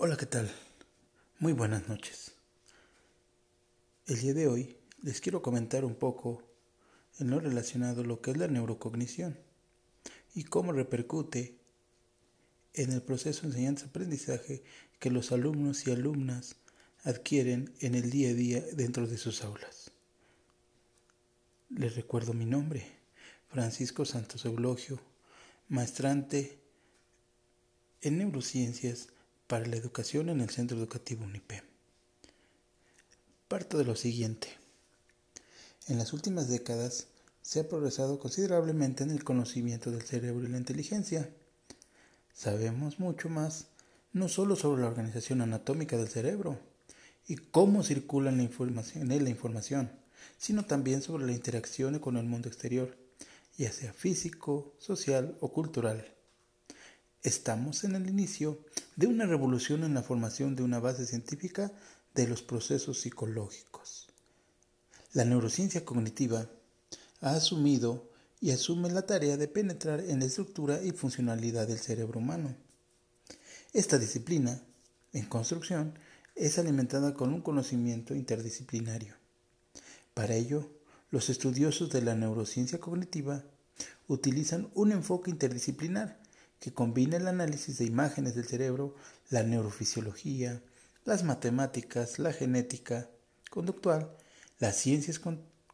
Hola, ¿qué tal? Muy buenas noches. El día de hoy les quiero comentar un poco en lo relacionado a lo que es la neurocognición y cómo repercute en el proceso de enseñanza-aprendizaje que los alumnos y alumnas adquieren en el día a día dentro de sus aulas. Les recuerdo mi nombre, Francisco Santos Eulogio, maestrante en neurociencias para la educación en el Centro Educativo UNIPE. Parto de lo siguiente. En las últimas décadas se ha progresado considerablemente en el conocimiento del cerebro y la inteligencia. Sabemos mucho más no solo sobre la organización anatómica del cerebro y cómo circula la información, en la información, sino también sobre la interacción con el mundo exterior, ya sea físico, social o cultural. Estamos en el inicio de una revolución en la formación de una base científica de los procesos psicológicos. La neurociencia cognitiva ha asumido y asume la tarea de penetrar en la estructura y funcionalidad del cerebro humano. Esta disciplina, en construcción, es alimentada con un conocimiento interdisciplinario. Para ello, los estudiosos de la neurociencia cognitiva utilizan un enfoque interdisciplinar que combina el análisis de imágenes del cerebro, la neurofisiología, las matemáticas, la genética conductual, las ciencias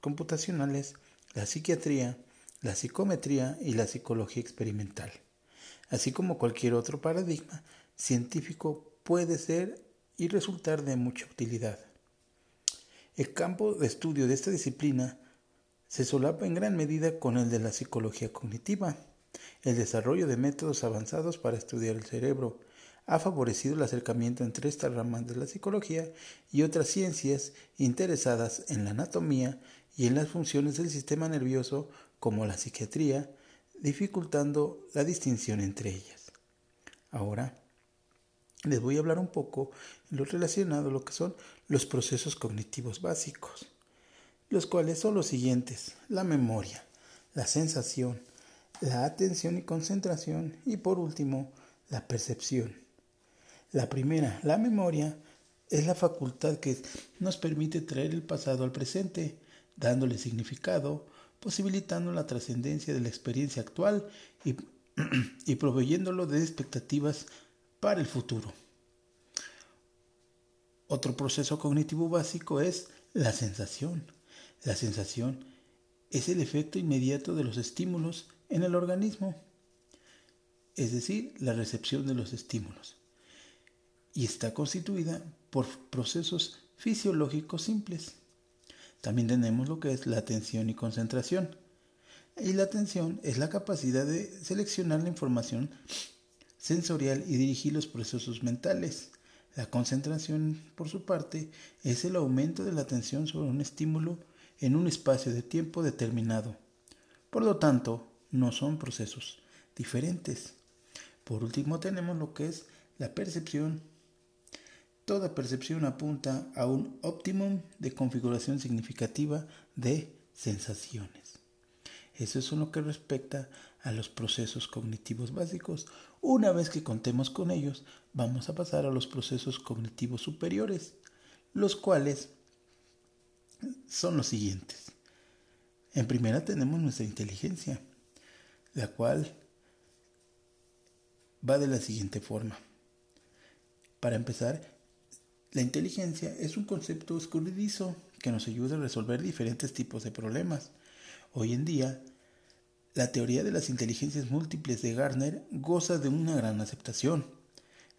computacionales, la psiquiatría, la psicometría y la psicología experimental. Así como cualquier otro paradigma científico puede ser y resultar de mucha utilidad. El campo de estudio de esta disciplina se solapa en gran medida con el de la psicología cognitiva el desarrollo de métodos avanzados para estudiar el cerebro ha favorecido el acercamiento entre esta rama de la psicología y otras ciencias interesadas en la anatomía y en las funciones del sistema nervioso como la psiquiatría, dificultando la distinción entre ellas. Ahora les voy a hablar un poco en lo relacionado a lo que son los procesos cognitivos básicos, los cuales son los siguientes, la memoria, la sensación, la atención y concentración y por último la percepción. La primera, la memoria, es la facultad que nos permite traer el pasado al presente, dándole significado, posibilitando la trascendencia de la experiencia actual y, y proveyéndolo de expectativas para el futuro. Otro proceso cognitivo básico es la sensación. La sensación es el efecto inmediato de los estímulos en el organismo, es decir, la recepción de los estímulos, y está constituida por procesos fisiológicos simples. También tenemos lo que es la atención y concentración. Y la atención es la capacidad de seleccionar la información sensorial y dirigir los procesos mentales. La concentración, por su parte, es el aumento de la atención sobre un estímulo en un espacio de tiempo determinado. Por lo tanto, no son procesos diferentes. Por último tenemos lo que es la percepción. Toda percepción apunta a un óptimum de configuración significativa de sensaciones. Eso es lo que respecta a los procesos cognitivos básicos. Una vez que contemos con ellos, vamos a pasar a los procesos cognitivos superiores, los cuales son los siguientes. En primera tenemos nuestra inteligencia la cual va de la siguiente forma. Para empezar, la inteligencia es un concepto escurridizo que nos ayuda a resolver diferentes tipos de problemas. Hoy en día, la teoría de las inteligencias múltiples de Gardner goza de una gran aceptación.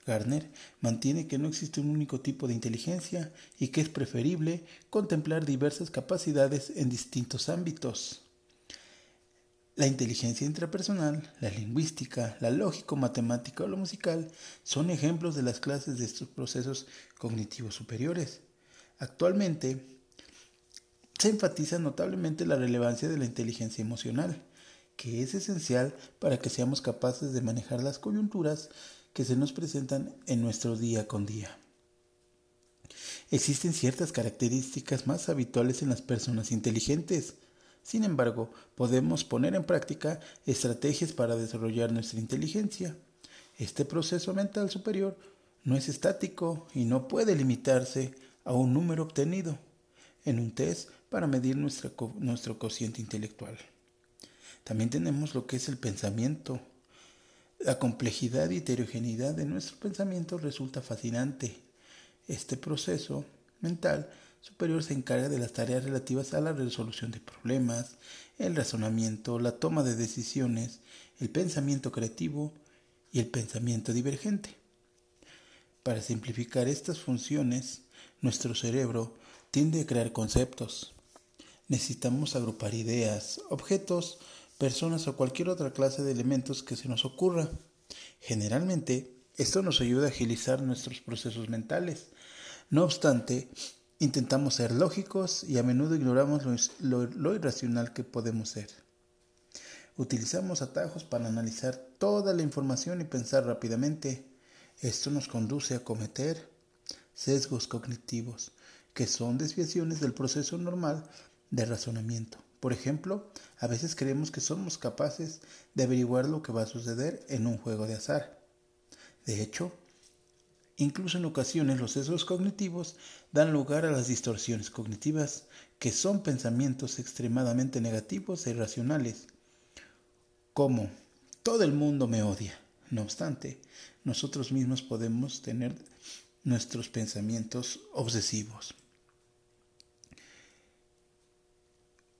Gardner mantiene que no existe un único tipo de inteligencia y que es preferible contemplar diversas capacidades en distintos ámbitos. La inteligencia intrapersonal, la lingüística, la lógico-matemática o la musical son ejemplos de las clases de estos procesos cognitivos superiores. Actualmente, se enfatiza notablemente la relevancia de la inteligencia emocional, que es esencial para que seamos capaces de manejar las coyunturas que se nos presentan en nuestro día con día. Existen ciertas características más habituales en las personas inteligentes, sin embargo, podemos poner en práctica estrategias para desarrollar nuestra inteligencia. Este proceso mental superior no es estático y no puede limitarse a un número obtenido en un test para medir nuestro cociente intelectual. También tenemos lo que es el pensamiento. La complejidad y heterogeneidad de nuestro pensamiento resulta fascinante. Este proceso mental superior se encarga de las tareas relativas a la resolución de problemas, el razonamiento, la toma de decisiones, el pensamiento creativo y el pensamiento divergente. Para simplificar estas funciones, nuestro cerebro tiende a crear conceptos. Necesitamos agrupar ideas, objetos, personas o cualquier otra clase de elementos que se nos ocurra. Generalmente, esto nos ayuda a agilizar nuestros procesos mentales. No obstante, intentamos ser lógicos y a menudo ignoramos lo, irracional que podemos ser. Utilizamos atajos para analizar toda la información y pensar rápidamente. Esto nos conduce a cometer sesgos cognitivos, que son desviaciones del proceso normal de razonamiento. Por ejemplo, a veces creemos que somos capaces de averiguar lo que va a suceder en un juego de azar. De hecho, incluso en ocasiones los sesgos cognitivos dan lugar a las distorsiones cognitivas, que son pensamientos extremadamente negativos e irracionales como todo el mundo me odia. No obstante, nosotros mismos podemos tener nuestros pensamientos obsesivos.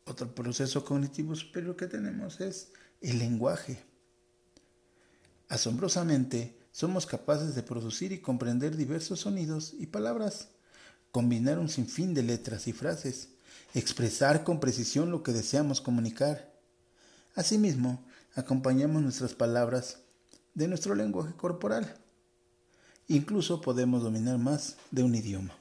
Otro proceso cognitivo superior que tenemos es el lenguaje. Asombrosamente, somos capaces de producir y comprender diversos sonidos y palabras, combinar un sinfín de letras y frases, expresar con precisión lo que deseamos comunicar. Asimismo, acompañamos nuestras palabras de nuestro lenguaje corporal. Incluso podemos dominar más de un idioma.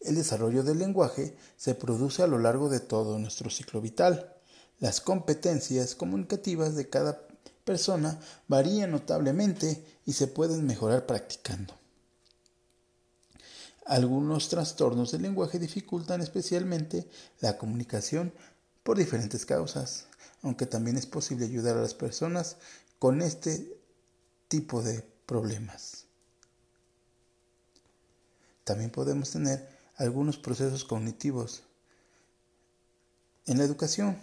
El desarrollo del lenguaje se produce a lo largo de todo nuestro ciclo vital. Las competencias comunicativas de cada persona varían notablemente y se pueden mejorar practicando. Algunos trastornos del lenguaje dificultan especialmente la comunicación por diferentes causas aunque también es posible ayudar a las personas con este tipo de problemas. También podemos tener algunos procesos cognitivos en la educación,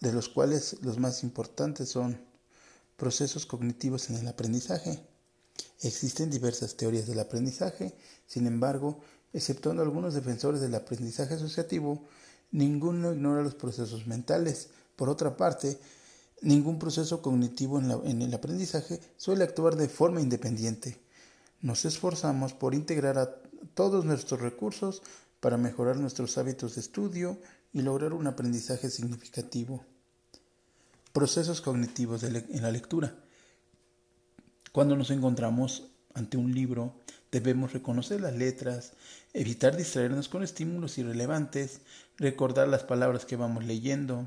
de los cuales los más importantes son procesos cognitivos en el aprendizaje. Existen diversas teorías del aprendizaje, sin embargo, exceptuando algunos defensores del aprendizaje asociativo, Ninguno ignora los procesos mentales. Por otra parte, ningún proceso cognitivo en, el aprendizaje suele actuar de forma independiente. Nos esforzamos por integrar a todos nuestros recursos para mejorar nuestros hábitos de estudio y lograr un aprendizaje significativo. Procesos cognitivos en la lectura. Cuando nos encontramos ante un libro, debemos reconocer las letras, evitar distraernos con estímulos irrelevantes, recordar las palabras que vamos leyendo,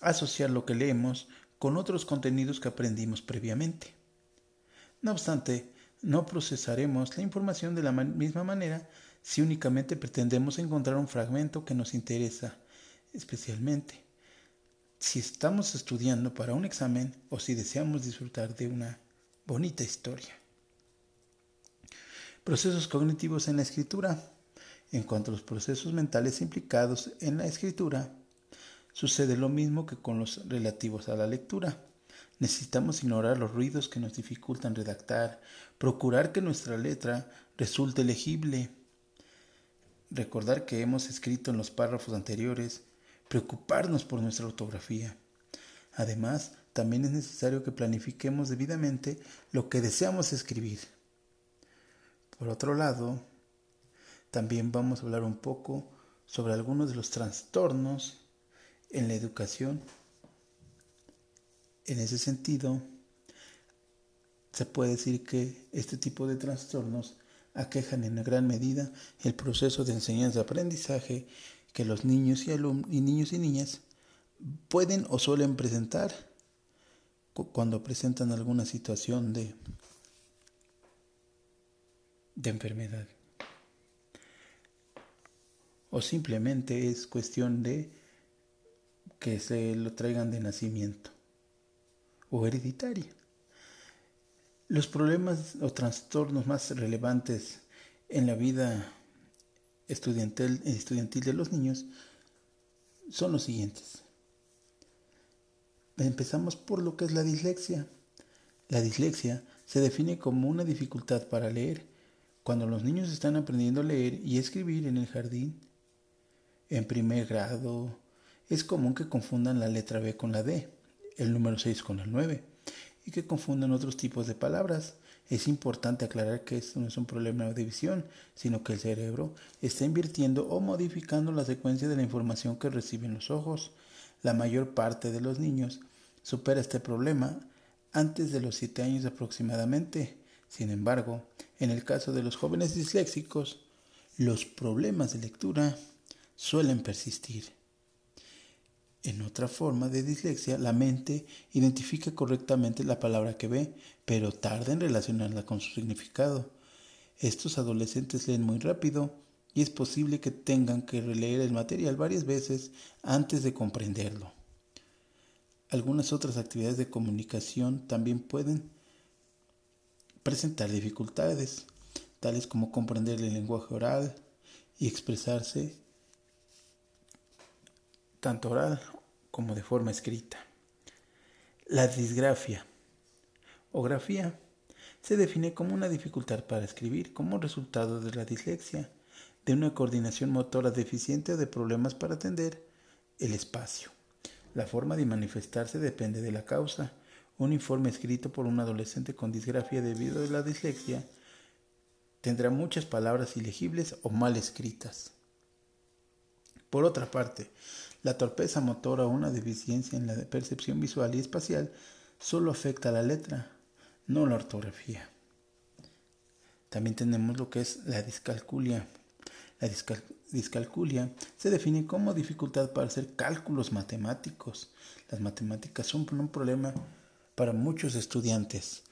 asociar lo que leemos con otros contenidos que aprendimos previamente. No obstante, no procesaremos la información de la misma manera si únicamente pretendemos encontrar un fragmento que nos interesa, especialmente si estamos estudiando para un examen o si deseamos disfrutar de una bonita historia. Procesos cognitivos en la escritura. En cuanto a los procesos mentales implicados en la escritura, sucede lo mismo que con los relativos a la lectura. Necesitamos ignorar los ruidos que nos dificultan redactar, procurar que nuestra letra resulte legible, recordar que hemos escrito en los párrafos anteriores, preocuparnos por nuestra ortografía. Además, también es necesario que planifiquemos debidamente lo que deseamos escribir. Por otro lado, también vamos a hablar un poco sobre algunos de los trastornos en la educación. En ese sentido, se puede decir que este tipo de trastornos aquejan en gran medida el proceso de enseñanza-aprendizaje que los niños y, y niños y niñas pueden o suelen presentar cuando presentan alguna situación de de enfermedad. O simplemente es cuestión de que se lo traigan de nacimiento o hereditaria. Los problemas o trastornos más relevantes en la vida estudiantil, estudiantil de los niños son los siguientes. Empezamos por lo que es la dislexia. La dislexia se define como una dificultad para leer cuando los niños están aprendiendo a leer y escribir en el jardín. En primer grado es común que confundan la letra B con la D, el número 6 con el 9 y que confundan otros tipos de palabras. Es importante aclarar que esto no es un problema de visión, sino que el cerebro está invirtiendo o modificando la secuencia de la información que reciben los ojos. La mayor parte de los niños supera este problema antes de los 7 años aproximadamente. Sin embargo, en el caso de los jóvenes disléxicos, los problemas de lectura suelen persistir. En otra forma de dislexia, la mente identifica correctamente la palabra que ve, pero tarda en relacionarla con su significado. Estos adolescentes leen muy rápido y es posible que tengan que releer el material varias veces antes de comprenderlo. Algunas otras actividades de comunicación también pueden presentar dificultades, tales como comprender el lenguaje oral y expresarse tanto oral como de forma escrita. La disgrafia o grafía se define como una dificultad para escribir como resultado de la dislexia, de una coordinación motora deficiente o de problemas para atender el espacio. La forma de manifestarse depende de la causa. Un informe escrito por un adolescente con disgrafia debido a la dislexia tendrá muchas palabras ilegibles o mal escritas. Por otra parte, la torpeza motora o una deficiencia en la percepción visual y espacial solo afecta a la letra, no la ortografía. También tenemos lo que es la discalculia. La discalculia se define como dificultad para hacer cálculos matemáticos. Las matemáticas son un problema para muchos estudiantes,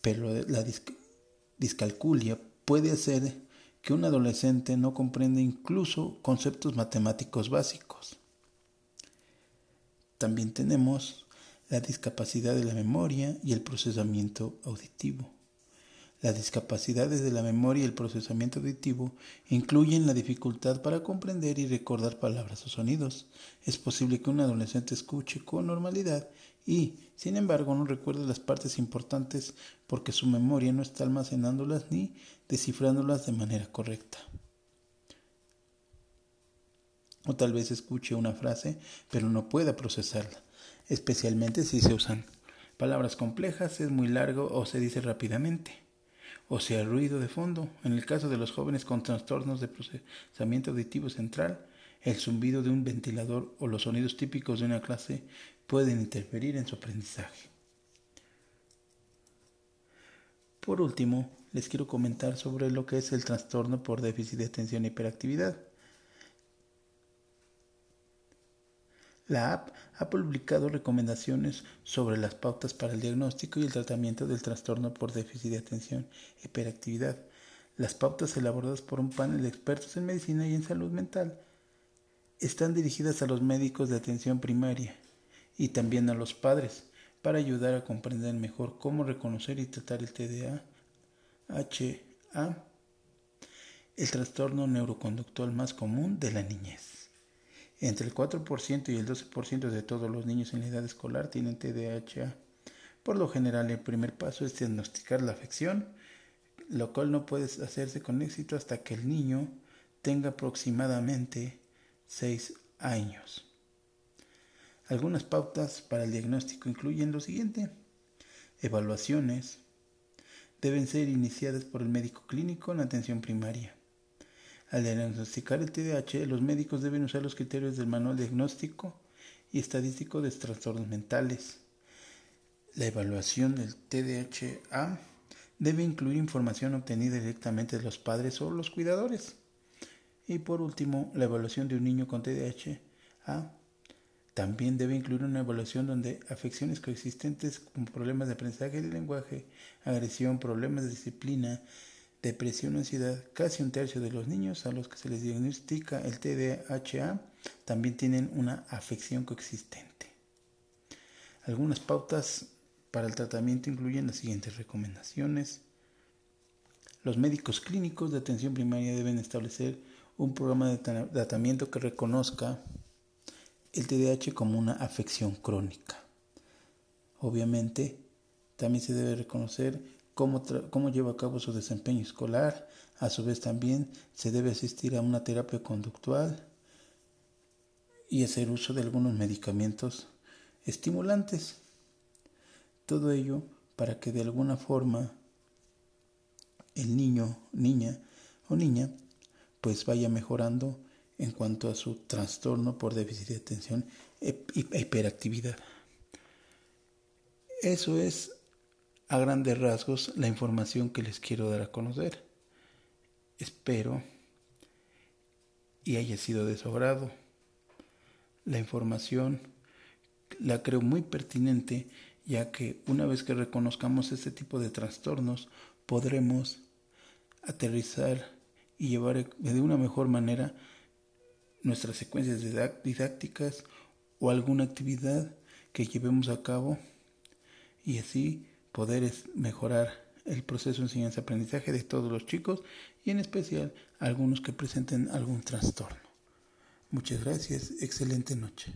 pero la discalculia puede hacer que un adolescente no comprenda incluso conceptos matemáticos básicos. También tenemos la discapacidad de la memoria y el procesamiento auditivo. Las discapacidades de la memoria y el procesamiento auditivo incluyen la dificultad para comprender y recordar palabras o sonidos. Es posible que un adolescente escuche con normalidad y, sin embargo, no recuerde las partes importantes porque su memoria no está almacenándolas ni descifrándolas de manera correcta. O tal vez escuche una frase pero no pueda procesarla, especialmente si se usan palabras complejas, es muy largo o se dice rápidamente, o sea ruido de fondo. En el caso de los jóvenes con trastornos de procesamiento auditivo central, el zumbido de un ventilador o los sonidos típicos de una clase pueden interferir en su aprendizaje. Por último, les quiero comentar sobre lo que es el trastorno por déficit de atención e hiperactividad. La app ha publicado recomendaciones sobre las pautas para el diagnóstico y el tratamiento del trastorno por déficit de atención e hiperactividad. Las pautas elaboradas por un panel de expertos en medicina y en salud mental están dirigidas a los médicos de atención primaria y también a los padres para ayudar a comprender mejor cómo reconocer y tratar el TDA, el trastorno neuroconductual más común de la niñez. Entre el 4% y el 12% de todos los niños en la edad escolar tienen TDAH. Por lo general, el primer paso es diagnosticar la afección, lo cual no puede hacerse con éxito hasta que el niño tenga aproximadamente 6 años. Algunas pautas para el diagnóstico incluyen lo siguiente. Evaluaciones deben ser iniciadas por el médico clínico en atención primaria. Al diagnosticar el TDAH, los médicos deben usar los criterios del manual diagnóstico y estadístico de trastornos mentales. La evaluación del TDAH debe incluir información obtenida directamente de los padres o los cuidadores. Y por último, la evaluación de un niño con TDAH también debe incluir una evaluación donde afecciones coexistentes como problemas de aprendizaje del lenguaje, agresión, problemas de disciplina, depresión ansiedad, casi un tercio de los niños a los que se les diagnostica el TDAH también tienen una afección coexistente. Algunas pautas Para el tratamiento incluyen las siguientes recomendaciones. Los médicos clínicos de atención primaria deben establecer un programa de tratamiento que reconozca el TDAH como una afección crónica. Obviamente, también se debe reconocer cómo, cómo lleva a cabo su desempeño escolar. A su vez también se debe asistir a una terapia conductual y hacer uso de algunos medicamentos estimulantes. Todo ello para que de alguna forma el niño, niña o niña pues vaya mejorando en cuanto a su trastorno por déficit de atención e hiperactividad. Eso es a grandes rasgos la información que les quiero dar a conocer. Espero y haya sido de. La información la creo muy pertinente ya que una vez que reconozcamos este tipo de trastornos podremos aterrizar y llevar de una mejor manera nuestras secuencias didácticas o alguna actividad que llevemos a cabo y así poder mejorar el proceso de enseñanza-aprendizaje de todos los chicos y en especial algunos que presenten algún trastorno. Muchas gracias, excelente noche.